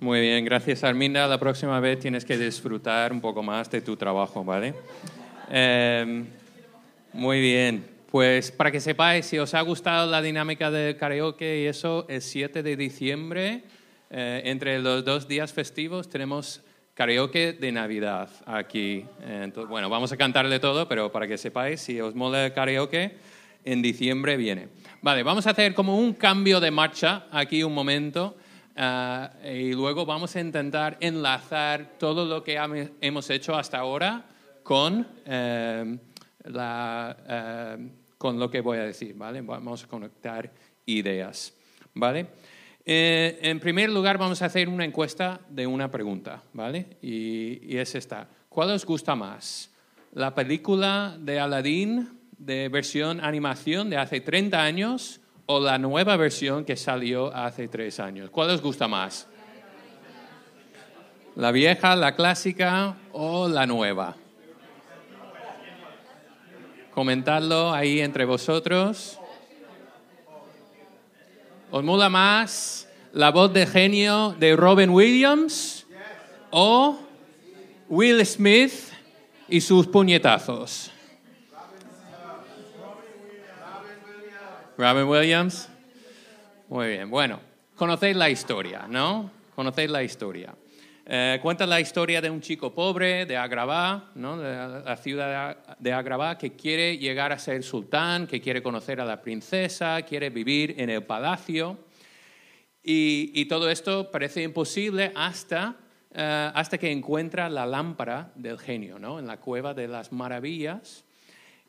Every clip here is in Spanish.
Muy bien, gracias Arminda. La próxima vez tienes que disfrutar un poco más de tu trabajo, ¿vale? Em, muy bien, pues para que sepáis, si os ha gustado la dinámica del karaoke y eso, el 7 de diciembre, eh, entre los dos días festivos, tenemos karaoke de Navidad aquí. Bueno, vamos a cantarle todo, pero para que sepáis, si os mola el karaoke, en diciembre viene. Vale, vamos a hacer como un cambio de marcha aquí un momento. Ah, y luego vamos a intentar enlazar todo lo que hemos hecho hasta ahora con, la, eh, con lo que voy a decir, ¿vale? Vamos a conectar ideas, ¿vale? Eh, en primer lugar, vamos a hacer una encuesta de una pregunta, ¿vale? Y, y es esta. ¿Cuál os gusta más? ¿La película de Aladdin de versión animación de hace 30 años o la nueva versión que salió hace tres años? ¿Cuál os gusta más? ¿La vieja, la clásica o la nueva? Comentadlo ahí entre vosotros. ¿Os mola más la voz de genio de Robin Williams o Will Smith y sus puñetazos? Robin Williams. Muy bien, bueno, conocéis la historia, ¿no? Conocéis la historia. Eh, cuenta la historia de un chico pobre de Agrabah, ¿no? de la ciudad de Agrabah, que quiere llegar a ser sultán, que quiere conocer a la princesa, quiere vivir en el palacio. Y, todo esto parece imposible hasta, eh, hasta que encuentra la lámpara del genio ¿no? en la cueva de las maravillas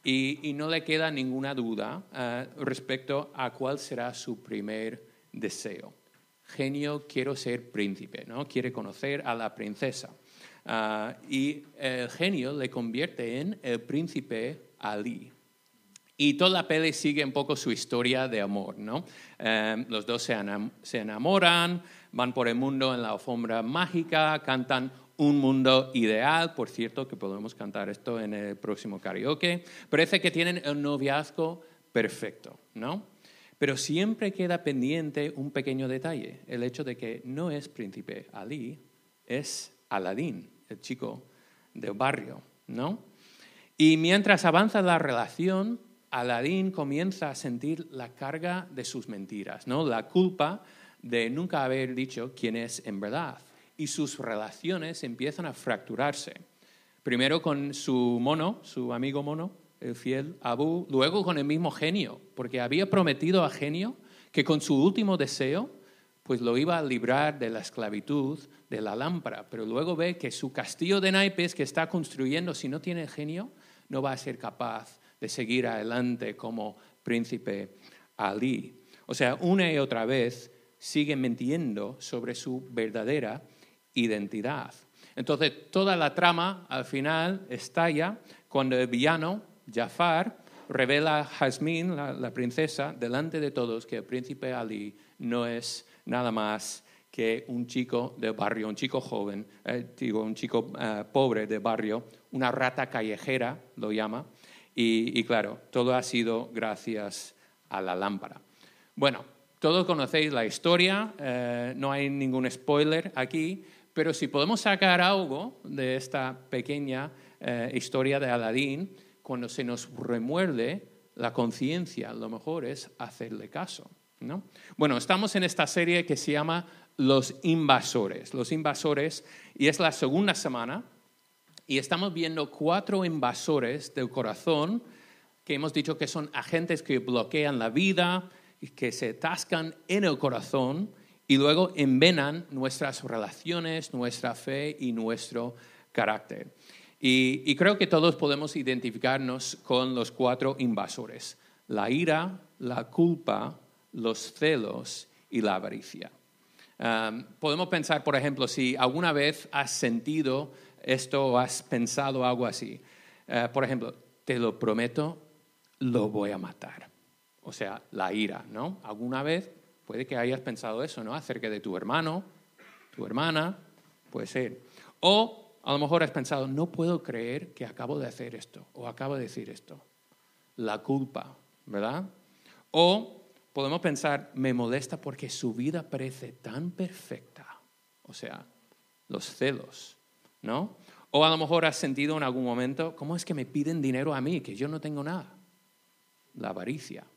y, no le queda ninguna duda eh, respecto a cuál será su primer deseo. Genio, quiero ser príncipe, ¿no? Quiere conocer a la princesa. Ah, y el genio le convierte en el príncipe Ali. Y toda la peli sigue un poco su historia de amor, ¿no? Eh, los dos se enamoran, van por el mundo en la alfombra mágica, cantan un mundo ideal, por cierto, que podemos cantar esto en el próximo karaoke. Parece que tienen el noviazgo perfecto, ¿no? Pero siempre queda pendiente un pequeño detalle, el hecho de que no es príncipe Ali, es Aladín, el chico del barrio, ¿no? Y mientras avanza la relación, Aladín comienza a sentir la carga de sus mentiras, ¿no? La culpa de nunca haber dicho quién es en verdad y sus relaciones empiezan a fracturarse. Primero con su mono, su amigo mono, fiel Abu, luego con el mismo genio, porque había prometido a genio que con su último deseo pues lo iba a librar de la esclavitud de la lámpara, pero luego ve que su castillo de naipes que está construyendo, si no tiene genio, no va a ser capaz de seguir adelante como príncipe Ali. O sea, una y otra vez sigue mintiendo sobre su verdadera identidad. Entonces, toda la trama al final estalla cuando el villano, Jafar, revela a Jasmine, la, princesa, delante de todos que el príncipe Ali no es nada más que un chico de barrio, un chico joven, eh, digo, un chico eh, pobre de barrio, una rata callejera, lo llama, y, claro, todo ha sido gracias a la lámpara. Bueno, todos conocéis la historia, eh, no hay ningún spoiler aquí, pero si podemos sacar algo de esta pequeña eh, historia de Aladín, cuando se nos remuerde la conciencia, lo mejor es hacerle caso. ¿no? Bueno, estamos en esta serie que se llama Los invasores. Los invasores, y es la segunda semana, y estamos viendo cuatro invasores del corazón que hemos dicho que son agentes que bloquean la vida, que se tascan en el corazón y luego envenan nuestras relaciones, nuestra fe y nuestro carácter. Y, creo que todos podemos identificarnos con los cuatro invasores, la ira, la culpa, los celos y la avaricia. podemos pensar, por ejemplo, si alguna vez has sentido esto o has pensado algo así. Eh, por ejemplo, te lo prometo, lo voy a matar. O sea, la ira, ¿no? ¿Alguna vez Puede que hayas pensado eso, ¿no? Acerca de tu hermano, tu hermana, puede ser. O A lo mejor has pensado, no puedo creer que acabo de hacer esto o acabo de decir esto. La culpa, ¿verdad? O podemos pensar, me molesta porque su vida parece tan perfecta. O sea, los celos, ¿no? O a lo mejor has sentido en algún momento, ¿cómo es que me piden dinero a mí, que yo no tengo nada? La avaricia.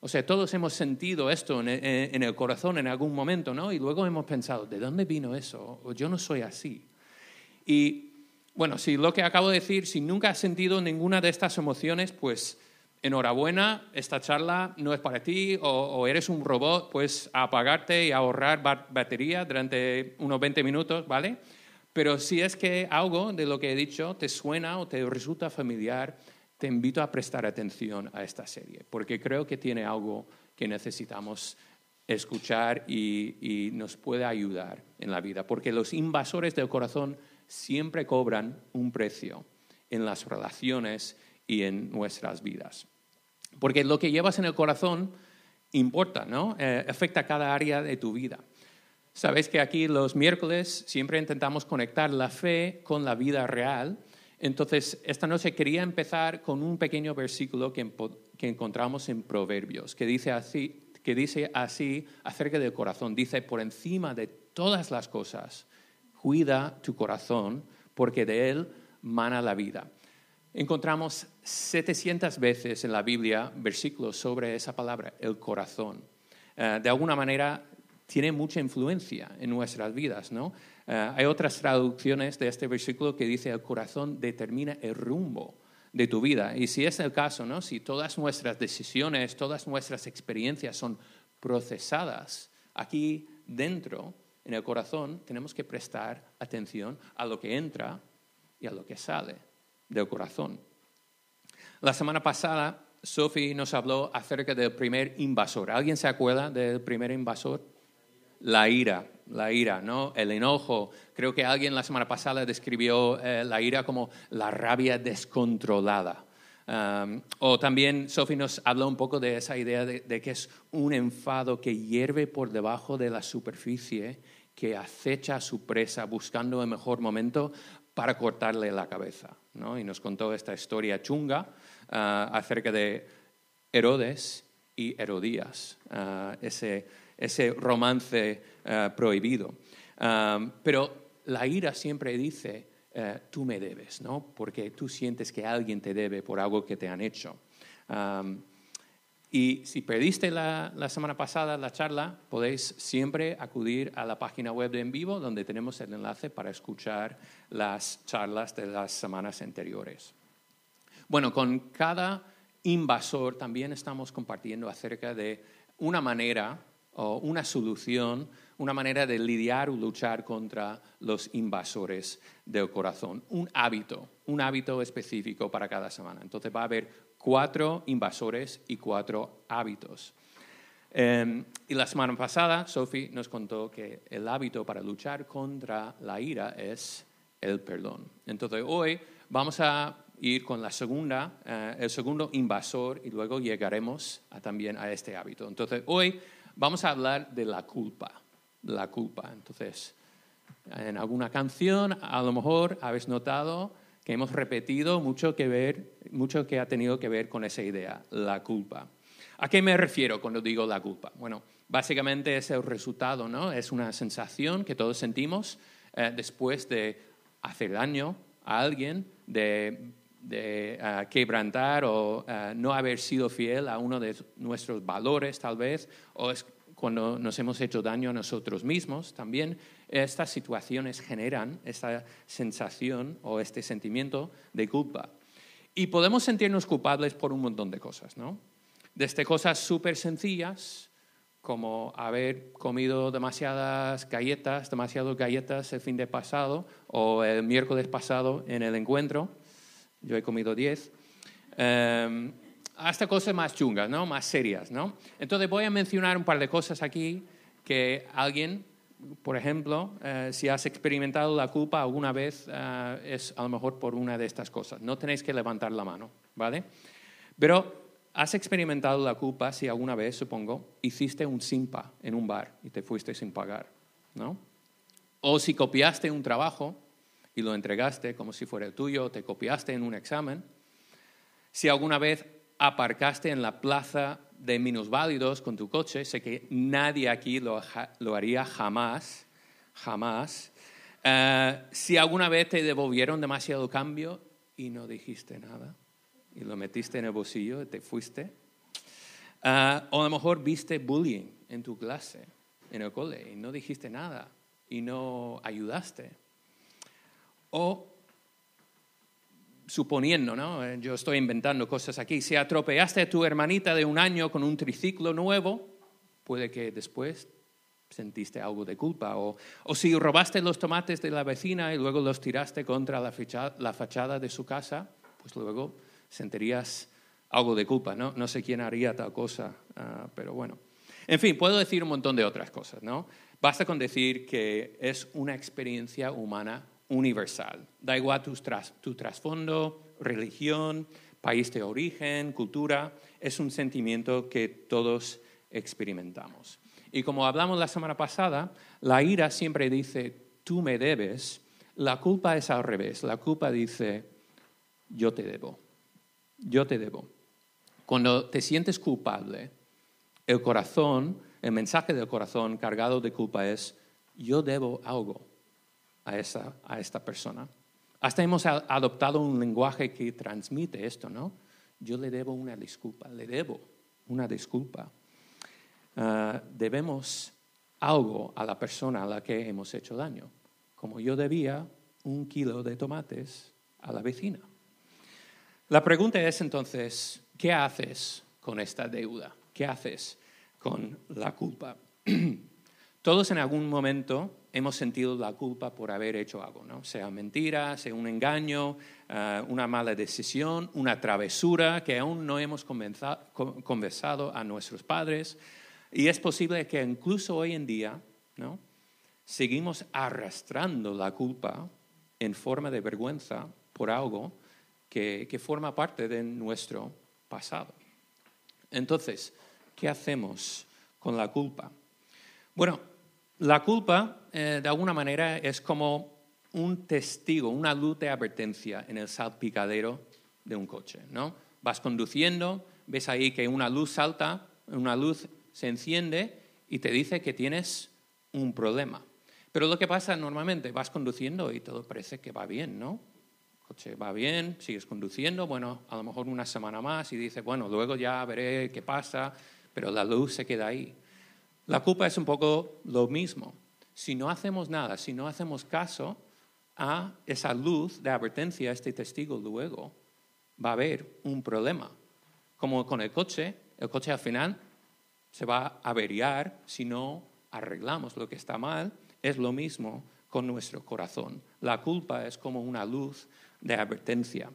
O sea, todos hemos sentido esto en, el corazón en algún momento, ¿no? Y luego hemos pensado, ¿de dónde vino eso? O yo no soy así. Y bueno, si lo que acabo de decir, si nunca has sentido ninguna de estas emociones, pues enhorabuena, esta charla no es para ti, o, eres un robot, pues apagarte y ahorrar batería durante unos 20 minutos, ¿vale? Pero si es que algo de lo que he dicho te suena o te resulta familiar, te invito a prestar atención a esta serie, porque creo que tiene algo que necesitamos escuchar y, nos puede ayudar en la vida, porque los invasores del corazón siempre cobran un precio en las relaciones y en nuestras vidas. Porque lo que llevas en el corazón importa, ¿no? Eh, afecta cada área de tu vida. Sabéis que aquí los miércoles siempre intentamos conectar la fe con la vida real entonces, esta noche quería empezar con un pequeño versículo que, encontramos en Proverbios, que dice, así, que dice así acerca del corazón. Dice, por encima de todas las cosas, cuida tu corazón, porque de él mana la vida. Encontramos 700 veces en la Biblia versículos sobre esa palabra, el corazón. Eh, de alguna manera tiene mucha influencia en nuestras vidas, ¿no? Eh, hay otras traducciones de este versículo que dice el corazón determina el rumbo de tu vida. Y si es el caso, ¿no? si todas nuestras decisiones, todas nuestras experiencias son procesadas aquí dentro, en el corazón, tenemos que prestar atención a lo que entra y a lo que sale del corazón. La semana pasada, Sophie nos habló acerca del primer invasor. ¿Alguien se acuerda del primer invasor? La ira la ira, ¿no? El enojo. Creo que alguien la semana pasada describió eh, la ira como la rabia descontrolada. O también Sophie nos habló un poco de esa idea de, que es un enfado que hierve por debajo de la superficie, que acecha a su presa buscando el mejor momento para cortarle la cabeza. ¿no? Y nos contó esta historia chunga uh, acerca de Herodes y Herodías, uh, ese ese romance eh, prohibido. pero la ira siempre dice, eh, tú me debes, ¿no? Porque tú sientes que alguien te debe por algo que te han hecho. Y si perdiste la, la, semana pasada la charla, podéis siempre acudir a la página web de En Vivo, donde tenemos el enlace para escuchar las charlas de las semanas anteriores. Bueno, con cada invasor también estamos compartiendo acerca de una manera o una solución, una manera de lidiar o luchar contra los invasores del corazón. Un hábito, un hábito específico para cada semana. Entonces va a haber cuatro invasores y cuatro hábitos. Em, y la semana pasada, Sophie nos contó que el hábito para luchar contra la ira es el perdón. Entonces hoy vamos a ir con la segunda, eh, el segundo invasor y luego llegaremos también a este hábito. Entonces hoy vamos a hablar de la culpa. La culpa. Entonces, en alguna canción, a lo mejor habéis notado que hemos repetido mucho que ver, mucho que ha tenido que ver con esa idea, la culpa. ¿A qué me refiero cuando digo la culpa? Bueno, básicamente es el resultado, ¿no? Es una sensación que todos sentimos eh, después de hacer daño a alguien, de, eh, quebrantar o eh, no haber sido fiel a uno de nuestros valores, tal vez, o es cuando nos hemos hecho daño a nosotros mismos también, estas situaciones generan esta sensación o este sentimiento de culpa. Y podemos sentirnos culpables por un montón de cosas, ¿no? Desde cosas súper sencillas, como haber comido demasiadas galletas, demasiadas galletas el fin de pasado o el miércoles pasado en el encuentro. Yo he comido 10 hasta cosas más chungas, ¿no? Más serias, ¿no? Entonces voy a mencionar un par de cosas aquí que alguien, por ejemplo, eh, si has experimentado la culpa alguna vez, eh, es a lo mejor por una de estas cosas. No tenéis que levantar la mano, ¿vale? Pero has experimentado la culpa si alguna vez, supongo, hiciste un simpa en un bar y te fuiste sin pagar, ¿no? O si copiaste un trabajo y lo entregaste como si fuera tuyo, te copiaste en un examen, si alguna vez aparcaste en la plaza de minusválidos con tu coche, sé que nadie aquí lo, haría jamás, jamás. Eh, si alguna vez te devolvieron demasiado cambio y no dijiste nada y lo metiste en el bolsillo y te fuiste. Eh, o a lo mejor viste bullying en tu clase, en el cole, y no dijiste nada y no ayudaste. O suponiendo, ¿no? Eh, yo estoy inventando cosas aquí, si atropellaste a tu hermanita de un año con un triciclo nuevo, puede que después sentiste algo de culpa. O, si robaste los tomates de la vecina y luego los tiraste contra la, fachada, de su casa, pues luego sentirías algo de culpa. No, no sé quién haría tal cosa, ah, pero bueno. En fin, puedo decir un montón de otras cosas, ¿no? Basta con decir que es una experiencia humana universal. Da igual tu, trasfondo, religión, país de origen, cultura, es un sentimiento que todos experimentamos. Y como hablamos la semana pasada, la ira siempre dice, tú me debes, la culpa es al revés, la culpa dice, yo te debo, yo te debo. Cuando te sientes culpable, el corazón, el mensaje del corazón cargado de culpa es, yo debo algo a, esta persona. Hasta hemos adoptado un lenguaje que transmite esto, ¿no? Yo le debo una disculpa, le debo una disculpa. Ah, debemos algo a la persona a la que hemos hecho daño, como yo debía un kilo de tomates a la vecina. La pregunta es entonces, ¿qué haces con esta deuda? ¿Qué haces con la culpa? Todos en algún momento hemos sentido la culpa por haber hecho algo, ¿no? sea mentira, sea un engaño, eh, una mala decisión, una travesura que aún no hemos conversado a nuestros padres. Y es posible que incluso hoy en día ¿no? seguimos arrastrando la culpa en forma de vergüenza por algo que, que forma parte de nuestro pasado. Entonces, ¿qué hacemos con la culpa? Bueno, la culpa, eh, de alguna manera, es como un testigo, una luz de advertencia en el salpicadero de un coche, ¿no? Vas conduciendo, ves ahí que una luz salta, una luz se enciende y te dice que tienes un problema. Pero lo que pasa normalmente, vas conduciendo y todo parece que va bien, ¿no? Coche va bien, sigues conduciendo, bueno, a lo mejor una semana más y dices, bueno, luego ya veré qué pasa, pero la luz se queda ahí. La culpa es un poco lo mismo. Si no hacemos nada, si no hacemos caso a esa luz de advertencia, este testigo luego, va a haber un problema. Como con el coche, el coche al final se va a averiar si no arreglamos lo que está mal. Es lo mismo con nuestro corazón. La culpa es como una luz de advertencia.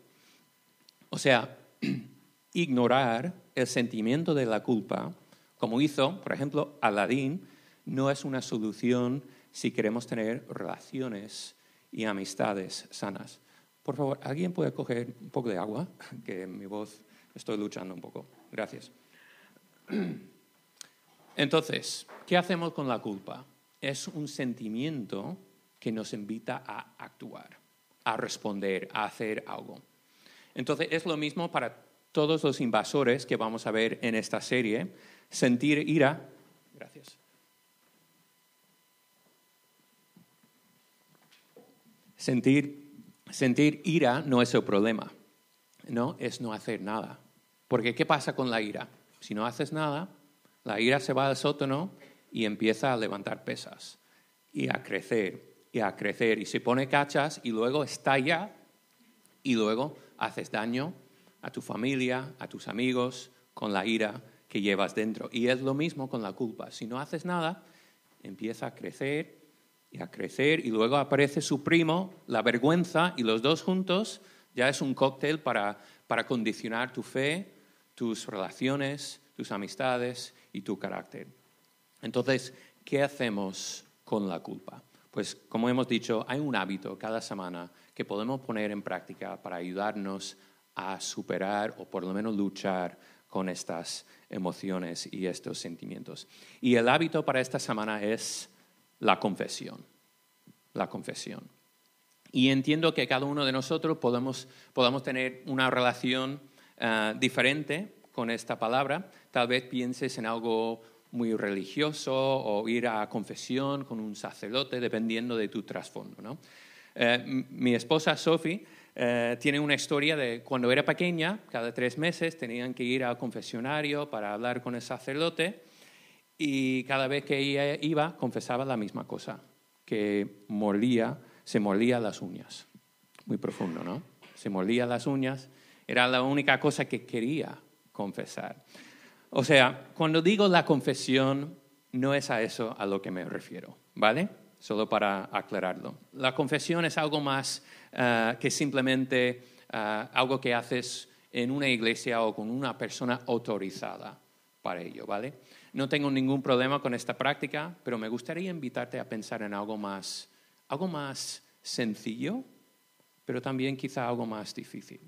O sea, ignorar el sentimiento de la culpa como hizo, por ejemplo, Aladín, no es una solución si queremos tener relaciones y amistades sanas. Por favor, ¿alguien puede coger un poco de agua? Que mi voz estoy luchando un poco. Gracias. Entonces, ¿qué hacemos con la culpa? Es un sentimiento que nos invita a actuar, a responder, a hacer algo. Entonces, es lo mismo para todos los invasores que vamos a ver en esta serie sentir ira. Gracias. Sentir, sentir ira no es el problema, no es no hacer nada. Porque ¿qué pasa con la ira? Si no haces nada, la ira se va al sótano y empieza a levantar pesas y a crecer y a crecer y se pone cachas y luego estalla y luego haces daño a tu familia, a tus amigos con la ira que llevas dentro. Y es lo mismo con la culpa. Si no haces nada, empieza a crecer y a crecer y luego aparece su primo, la vergüenza, y los dos juntos ya es un cóctel para, para condicionar tu fe, tus relaciones, tus amistades y tu carácter. Entonces, ¿qué hacemos con la culpa? Pues como hemos dicho, hay un hábito cada semana que podemos poner en práctica para ayudarnos a superar o por lo menos luchar con estas emociones y estos sentimientos. Y el hábito para esta semana es la confesión. La confesión. Y entiendo que cada uno de nosotros podemos, podamos tener una relación eh, diferente con esta palabra. Tal vez pienses en algo muy religioso o ir a confesión con un sacerdote, dependiendo de tu trasfondo. ¿no? Eh, mi esposa Sophie eh, tiene una historia de cuando era pequeña, cada tres meses tenían que ir al confesionario para hablar con el sacerdote y cada vez que ella iba confesaba la misma cosa, que molía, se molía las uñas. Muy profundo, ¿no? Se molía las uñas, era la única cosa que quería confesar. O sea, cuando digo la confesión, no es a eso a lo que me refiero, ¿vale? Solo para aclararlo. La confesión es algo más uh, que simplemente uh, algo que haces en una iglesia o con una persona autorizada para ello, ¿vale? No tengo ningún problema con esta práctica, pero me gustaría invitarte a pensar en algo más, algo más sencillo, pero también quizá algo más difícil.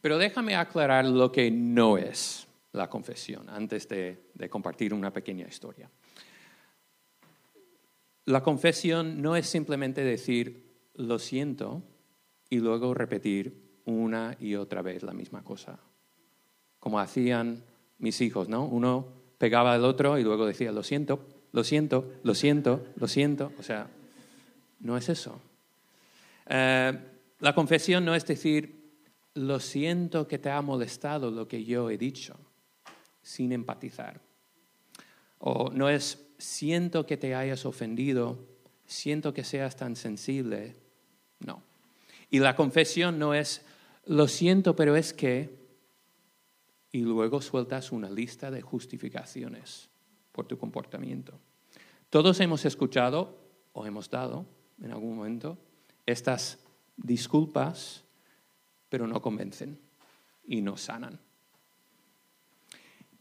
Pero déjame aclarar lo que no es la confesión antes de, de compartir una pequeña historia. La confesión no es simplemente decir lo siento y luego repetir una y otra vez la misma cosa, como hacían mis hijos, ¿no? Uno pegaba al otro y luego decía lo siento, lo siento, lo siento, lo siento. O sea, no es eso. Eh, la confesión no es decir lo siento que te ha molestado lo que yo he dicho sin empatizar. O no es siento que te hayas ofendido, siento que seas tan sensible. No. Y la confesión no es lo siento, pero es que, y luego sueltas una lista de justificaciones por tu comportamiento. Todos hemos escuchado o hemos dado en algún momento estas disculpas, pero no convencen y no sanan.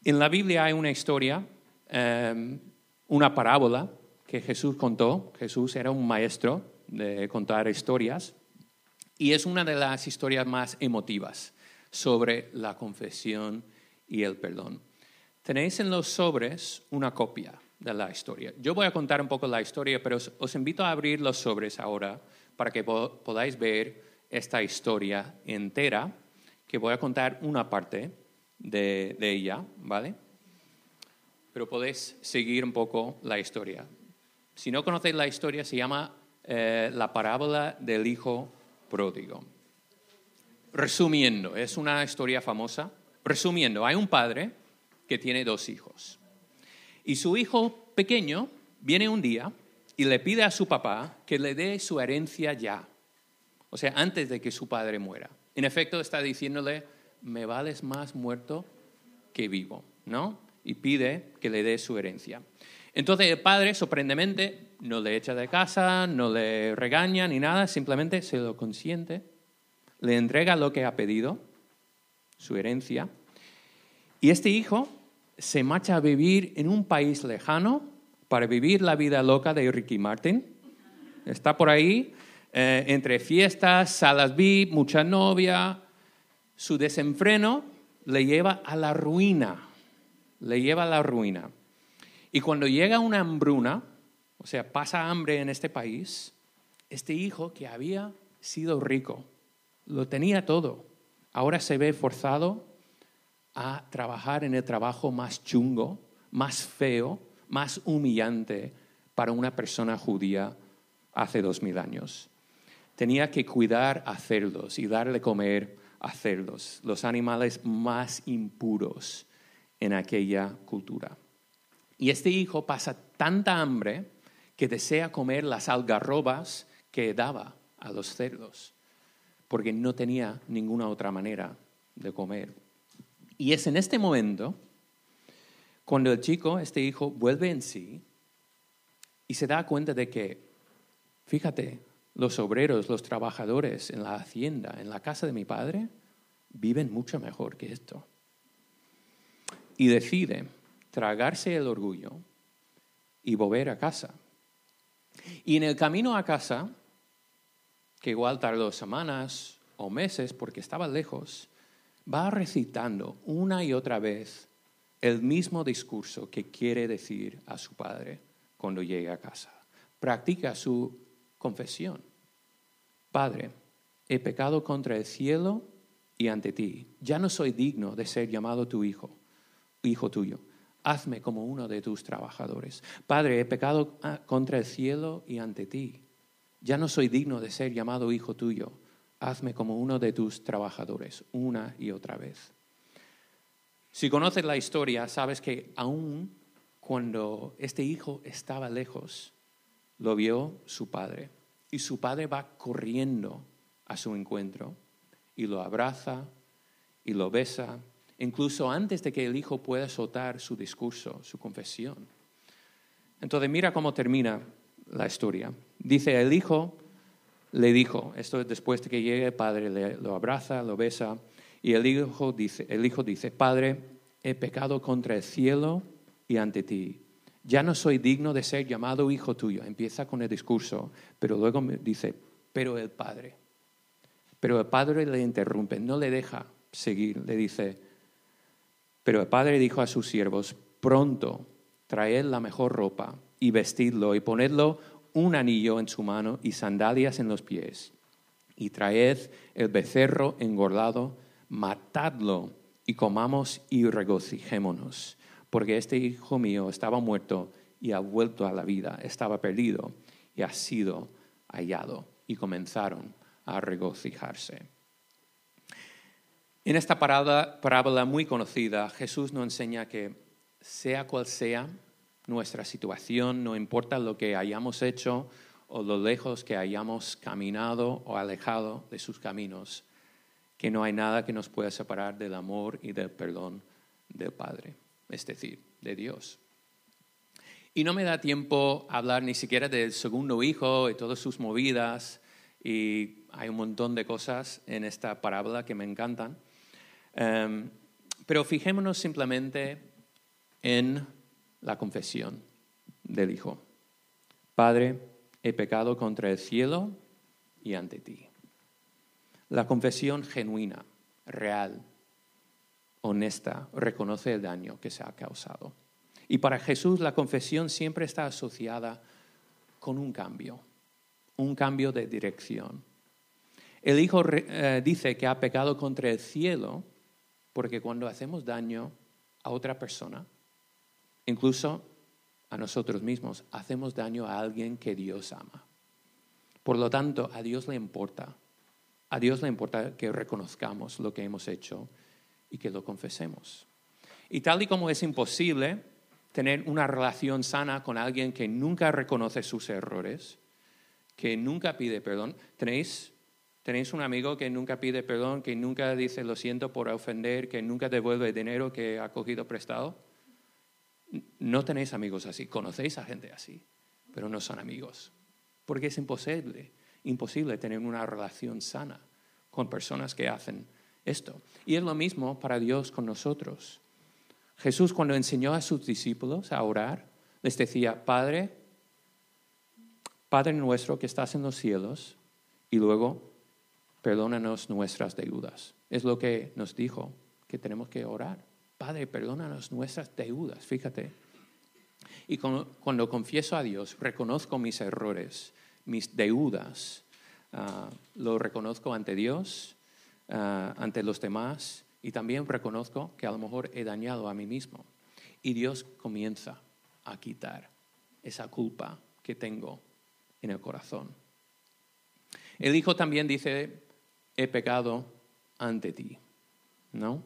En la Biblia hay una historia, em, una parábola que Jesús contó. Jesús era un maestro de contar historias y es una de las historias más emotivas sobre la confesión y el perdón. Tenéis en los sobres una copia de la historia. Yo voy a contar un poco la historia, pero os, invito a abrir los sobres ahora para que podáis ver esta historia entera, que voy a contar una parte de, ella, ¿vale? Pero podéis seguir un poco la historia. Si no conocéis la historia, se llama eh, la parábola del hijo pródigo. Resumiendo, es una historia famosa. Resumiendo, hay un padre que tiene dos hijos. Y su hijo pequeño viene un día y le pide a su papá que le dé su herencia ya. O sea, antes de que su padre muera. En efecto, está diciéndole, me vales más muerto que vivo, ¿no? Y pide que le dé su herencia. Entonces el padre, sorprendentemente, no le echa de casa, no le regaña ni nada, simplemente se lo consiente, le entrega lo que ha pedido, su herencia, y este hijo se marcha a vivir en un país lejano para vivir la vida loca de Ricky Martin. Está por ahí, eh, entre fiestas, salas VIP, mucha novia, su desenfreno le lleva a la ruina, le lleva a la ruina. Y cuando llega una hambruna, o sea, pasa hambre en este país, este hijo que había sido rico, lo tenía todo, ahora se ve forzado a trabajar en el trabajo más chungo, más feo, más humillante para una persona judía hace dos mil años. Tenía que cuidar a cerdos y darle comer hacerlos, los animales más impuros en aquella cultura. Y este hijo pasa tanta hambre que desea comer las algarrobas que daba a los cerdos, porque no tenía ninguna otra manera de comer. Y es en este momento cuando el chico, este hijo, vuelve en sí y se da cuenta de que, fíjate, los obreros, los trabajadores en la hacienda, en la casa de mi padre, viven mucho mejor que esto. Y decide tragarse el orgullo y volver a casa. Y en el camino a casa, que igual tardó semanas o meses porque estaba lejos, va recitando una y otra vez el mismo discurso que quiere decir a su padre cuando llegue a casa. Practica su confesión Padre, he pecado contra el cielo y ante ti. Ya no soy digno de ser llamado tu hijo, hijo tuyo. Hazme como uno de tus trabajadores. Padre, he pecado ah, contra el cielo y ante ti. Ya no soy digno de ser llamado hijo tuyo. Hazme como uno de tus trabajadores, una y otra vez. Si conoces la historia, sabes que aún cuando este hijo estaba lejos, lo vio su padre. Y su padre va corriendo a su encuentro y lo abraza y lo besa, incluso antes de que el hijo pueda soltar su discurso, su confesión. Entonces mira cómo termina la historia. Dice, el hijo le dijo, esto es después de que llegue el padre, le, lo abraza, lo besa, y el hijo, dice, el hijo dice, Padre, he pecado contra el cielo y ante ti. Ya no soy digno de ser llamado hijo tuyo. Empieza con el discurso, pero luego dice, pero el Padre. Pero el Padre le interrumpe, no le deja seguir, le dice, pero el Padre dijo a sus siervos, pronto traed la mejor ropa y vestidlo y ponedlo un anillo en su mano y sandalias en los pies. Y traed el becerro engordado, matadlo y comamos y regocijémonos, porque este hijo mío estaba muerto y ha vuelto a la vida, estaba perdido y ha sido hallado. Y comenzaron a regocijarse. En esta parábola muy conocida, Jesús nos enseña que sea cual sea nuestra situación, no importa lo que hayamos hecho o lo lejos que hayamos caminado o alejado de sus caminos, que no hay nada que nos pueda separar del amor y del perdón del Padre, es decir, de Dios. Y no me da tiempo hablar ni siquiera del segundo hijo y todas sus movidas, y hay un montón de cosas en esta parábola que me encantan. Em, pero fijémonos simplemente en la confesión del Hijo. Padre, he pecado contra el cielo y ante ti. La confesión genuina, real, honesta, reconoce el daño que se ha causado. Y para Jesús la confesión siempre está asociada con un cambio, un cambio de dirección. El Hijo eh, dice que ha pecado contra el cielo porque cuando hacemos daño a otra persona, Incluso a nosotros mismos hacemos daño a alguien que Dios ama. Por lo tanto, a Dios le importa. A Dios le importa que reconozcamos lo que hemos hecho y que lo confesemos. Y tal y como es imposible tener una relación sana con alguien que nunca reconoce sus errores, que nunca pide perdón, ¿tenéis, tenéis un amigo que nunca pide perdón, que nunca dice lo siento por ofender, que nunca devuelve dinero que ha cogido prestado? No tenéis amigos así, conocéis a gente así, pero no son amigos. Porque es imposible, imposible tener una relación sana con personas que hacen esto. Y es lo mismo para Dios con nosotros. Jesús cuando enseñó a sus discípulos a orar, les decía, Padre, Padre nuestro que estás en los cielos, y luego, perdónanos nuestras deudas. Es lo que nos dijo que tenemos que orar. Padre, perdónanos nuestras deudas, fíjate. Y cuando, confieso a Dios, reconozco mis errores, mis deudas, ah, lo reconozco ante Dios, ah, ante los demás, y también reconozco que a lo mejor he dañado a mí mismo. Y Dios comienza a quitar esa culpa que tengo en el corazón. El Hijo también dice, he pecado ante ti, ¿no?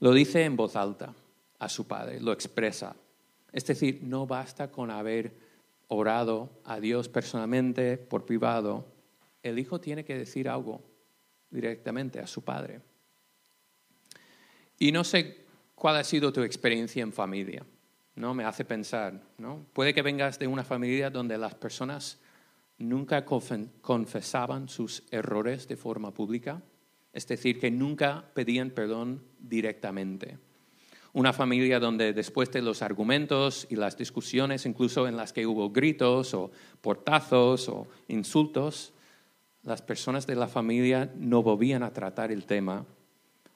Lo dice en voz alta a su padre, lo expresa. Es decir, no basta con haber orado a Dios personalmente, por privado. El hijo tiene que decir algo directamente a su padre. Y no sé cuál ha sido tu experiencia en familia, ¿no? Me hace pensar, ¿no? Puede que vengas de una familia donde las personas nunca confesaban sus errores de forma pública, es decir, que nunca pedían perdón directamente. Una familia donde después de los argumentos y las discusiones, incluso en las que hubo gritos o portazos o insultos, las personas de la familia no volvían a tratar el tema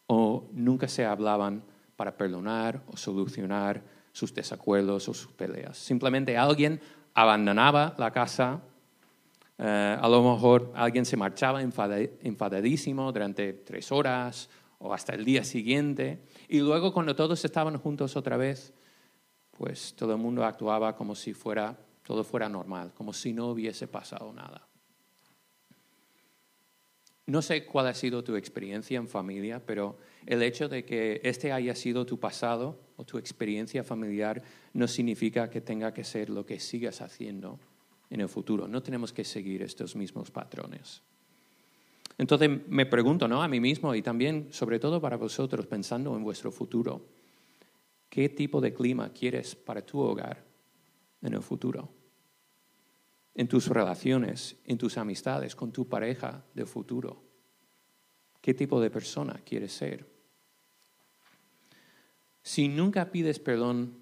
o nunca se hablaban para perdonar o solucionar sus desacuerdos o sus peleas. Simplemente alguien abandonaba la casa, Eh, a lo mejor alguien se marchaba enfadadísimo durante tres horas o hasta el día siguiente. Y luego cuando todos estaban juntos otra vez, pues todo el mundo actuaba como si fuera, todo fuera normal, como si no hubiese pasado nada. No sé cuál ha sido tu experiencia en familia, pero el hecho de que este haya sido tu pasado o tu experiencia familiar no significa que tenga que ser lo que sigas haciendo en el futuro. No tenemos que seguir estos mismos patrones. Entonces me pregunto ¿no? a mí mismo y también, sobre todo para vosotros, pensando en vuestro futuro, ¿qué tipo de clima quieres para tu hogar en el futuro? En tus relaciones, en tus amistades, con tu pareja del futuro. ¿Qué tipo de persona quieres ser? Si nunca pides perdón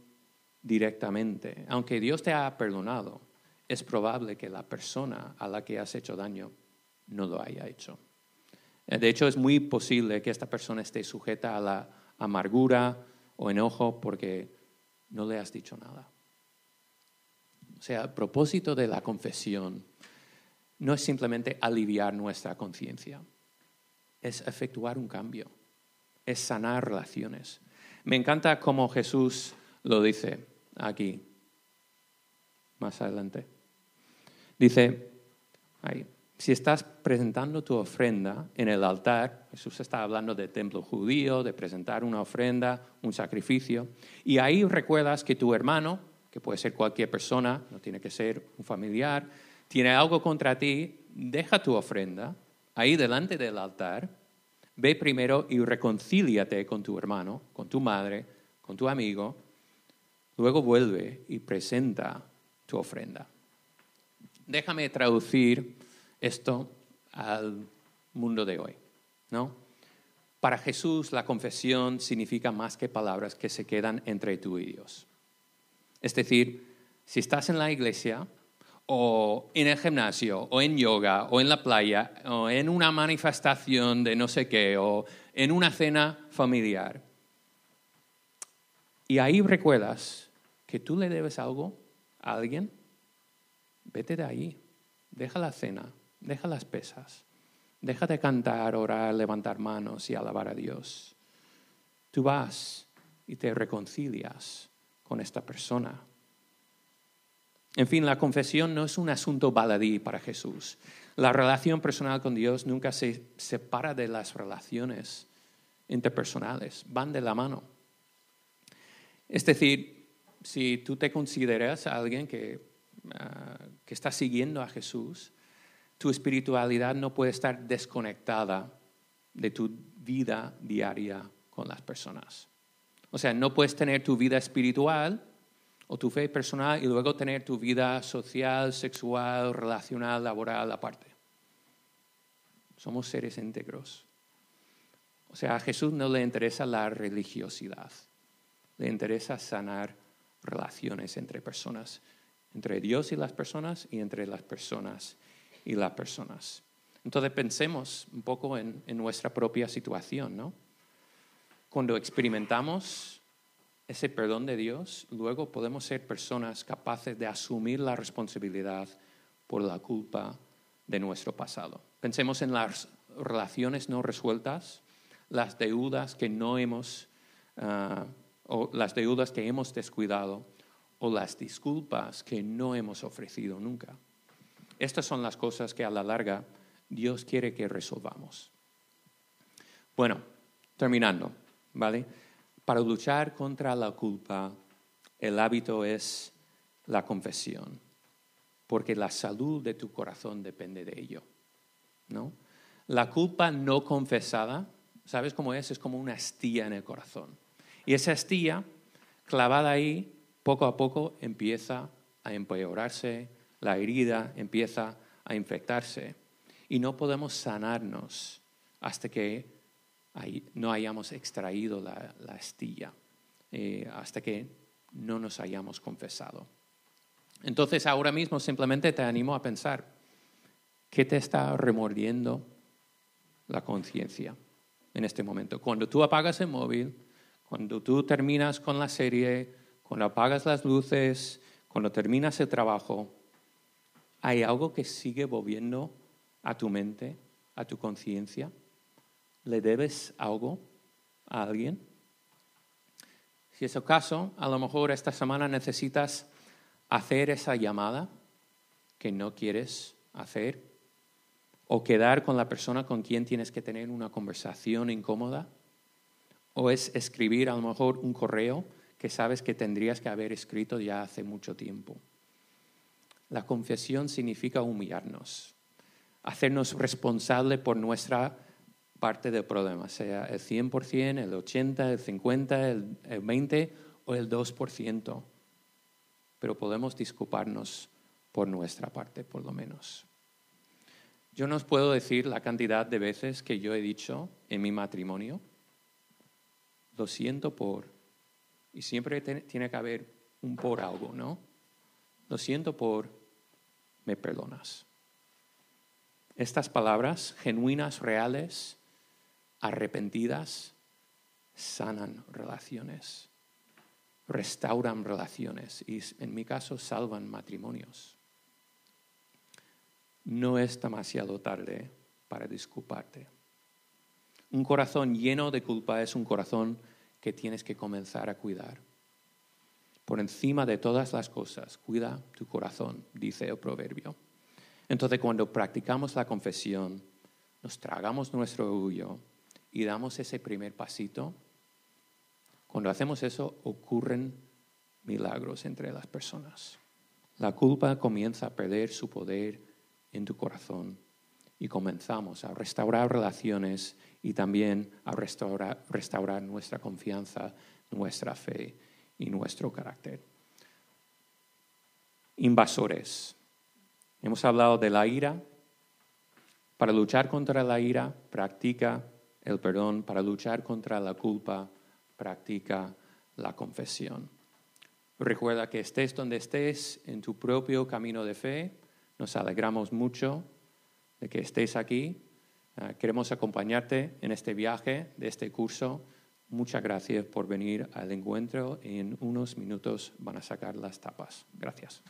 directamente, aunque Dios te ha perdonado, es probable que la persona a la que has hecho daño no lo haya hecho. Eh, de hecho, es muy posible que esta persona esté sujeta a la amargura o enojo porque no le has dicho nada. O sea, el propósito de la confesión no es simplemente aliviar nuestra conciencia, es efectuar un cambio, es sanar relaciones. Me encanta cómo Jesús lo dice aquí, más adelante. Dice, ahí, si estás presentando tu ofrenda en el altar, Jesús está hablando del templo judío, de presentar una ofrenda, un sacrificio, y ahí recuerdas que tu hermano, que puede ser cualquier persona, no tiene que ser un familiar, tiene algo contra ti, deja tu ofrenda ahí delante del altar, ve primero y reconcíliate con tu hermano, con tu madre, con tu amigo, luego vuelve y presenta tu ofrenda. Déjame traducir esto al mundo de hoy, ¿no? Para Jesús la confesión significa más que palabras que se quedan entre tú y Dios. Es decir, si estás en la iglesia o en el gimnasio o en yoga o en la playa o en una manifestación de no sé qué o en una cena familiar y ahí recuerdas que tú le debes algo a alguien, vete de ahí, deja la cena, Deja las pesas. Deja de cantar, orar, levantar manos y alabar a Dios. Tú vas y te reconcilias con esta persona. En fin, la confesión no es un asunto baladí para Jesús. La relación personal con Dios nunca se separa de las relaciones interpersonales, van de la mano. Es decir, si tú te consideras alguien que, ah, que está siguiendo a Jesús, tu espiritualidad no puede estar desconectada de tu vida diaria con las personas. O sea, no puedes tener tu vida espiritual o tu fe personal y luego tener tu vida social, sexual, relacional, laboral aparte. Somos seres íntegros. O sea, a Jesús no le interesa la religiosidad, le interesa sanar relaciones entre personas, entre Dios y las personas y entre las personas y las personas. Entonces pensemos un poco en, nuestra propia situación, ¿no? Cuando experimentamos ese perdón de Dios, luego podemos ser personas capaces de asumir la responsabilidad por la culpa de nuestro pasado. Pensemos en las relaciones no resueltas, las deudas que no hemos, ah, o las deudas que hemos descuidado, o las disculpas que no hemos ofrecido nunca. Estas son las cosas que a la larga Dios quiere que resolvamos. Bueno, terminando, ¿vale? Para luchar contra la culpa, el hábito es la confesión, porque la salud de tu corazón depende de ello, ¿no? La culpa no confesada, ¿sabes cómo es? Es como una astilla en el corazón. Y esa astilla, clavada ahí, poco a poco empieza a empeorarse, la herida empieza a infectarse y no podemos sanarnos hasta que no hayamos extraído la, astilla, eh, hasta que no nos hayamos confesado. Entonces ahora mismo simplemente te animo a pensar, ¿qué te está remordiendo la conciencia en este momento? Cuando tú apagas el móvil, cuando tú terminas con la serie, cuando apagas las luces, cuando terminas el trabajo, ¿Hay algo que sigue volviendo a tu mente, a tu conciencia? ¿Le debes algo a alguien? Si es el caso, a lo mejor esta semana necesitas hacer esa llamada que no quieres hacer o quedar con la persona con quien tienes que tener una conversación incómoda o es escribir a lo mejor un correo que sabes que tendrías que haber escrito ya hace mucho tiempo. La confesión significa humillarnos, hacernos responsable por nuestra parte del problema, sea el 100%, el 80%, el 50%, el 20% o el 2%. Pero podemos disculparnos por nuestra parte, por lo menos. Yo no os puedo decir la cantidad de veces que yo he dicho en mi matrimonio, lo siento por, y siempre tiene que haber un por algo, ¿no? Lo siento por, me perdonas. Estas palabras genuinas, reales, arrepentidas, sanan relaciones, restauran relaciones y en mi caso salvan matrimonios. No es demasiado tarde para disculparte. Un corazón lleno de culpa es un corazón que tienes que comenzar a cuidar. Por encima de todas las cosas, cuida tu corazón, dice el proverbio. Entonces, cuando practicamos la confesión, nos tragamos nuestro orgullo y damos ese primer pasito, cuando hacemos eso ocurren milagros entre las personas. La culpa comienza a perder su poder en tu corazón y comenzamos a restaurar relaciones y también a restaurar, nuestra confianza, nuestra fe y nuestro carácter. Invasores. Hemos hablado de la ira. Para luchar contra la ira, practica el perdón. Para luchar contra la culpa, practica la confesión. Recuerda que estés donde estés en tu propio camino de fe, nos alegramos mucho de que estés aquí. Ah, queremos acompañarte en este viaje de este curso. Muchas gracias por venir al encuentro. En unos minutos van a sacar las tapas. Gracias.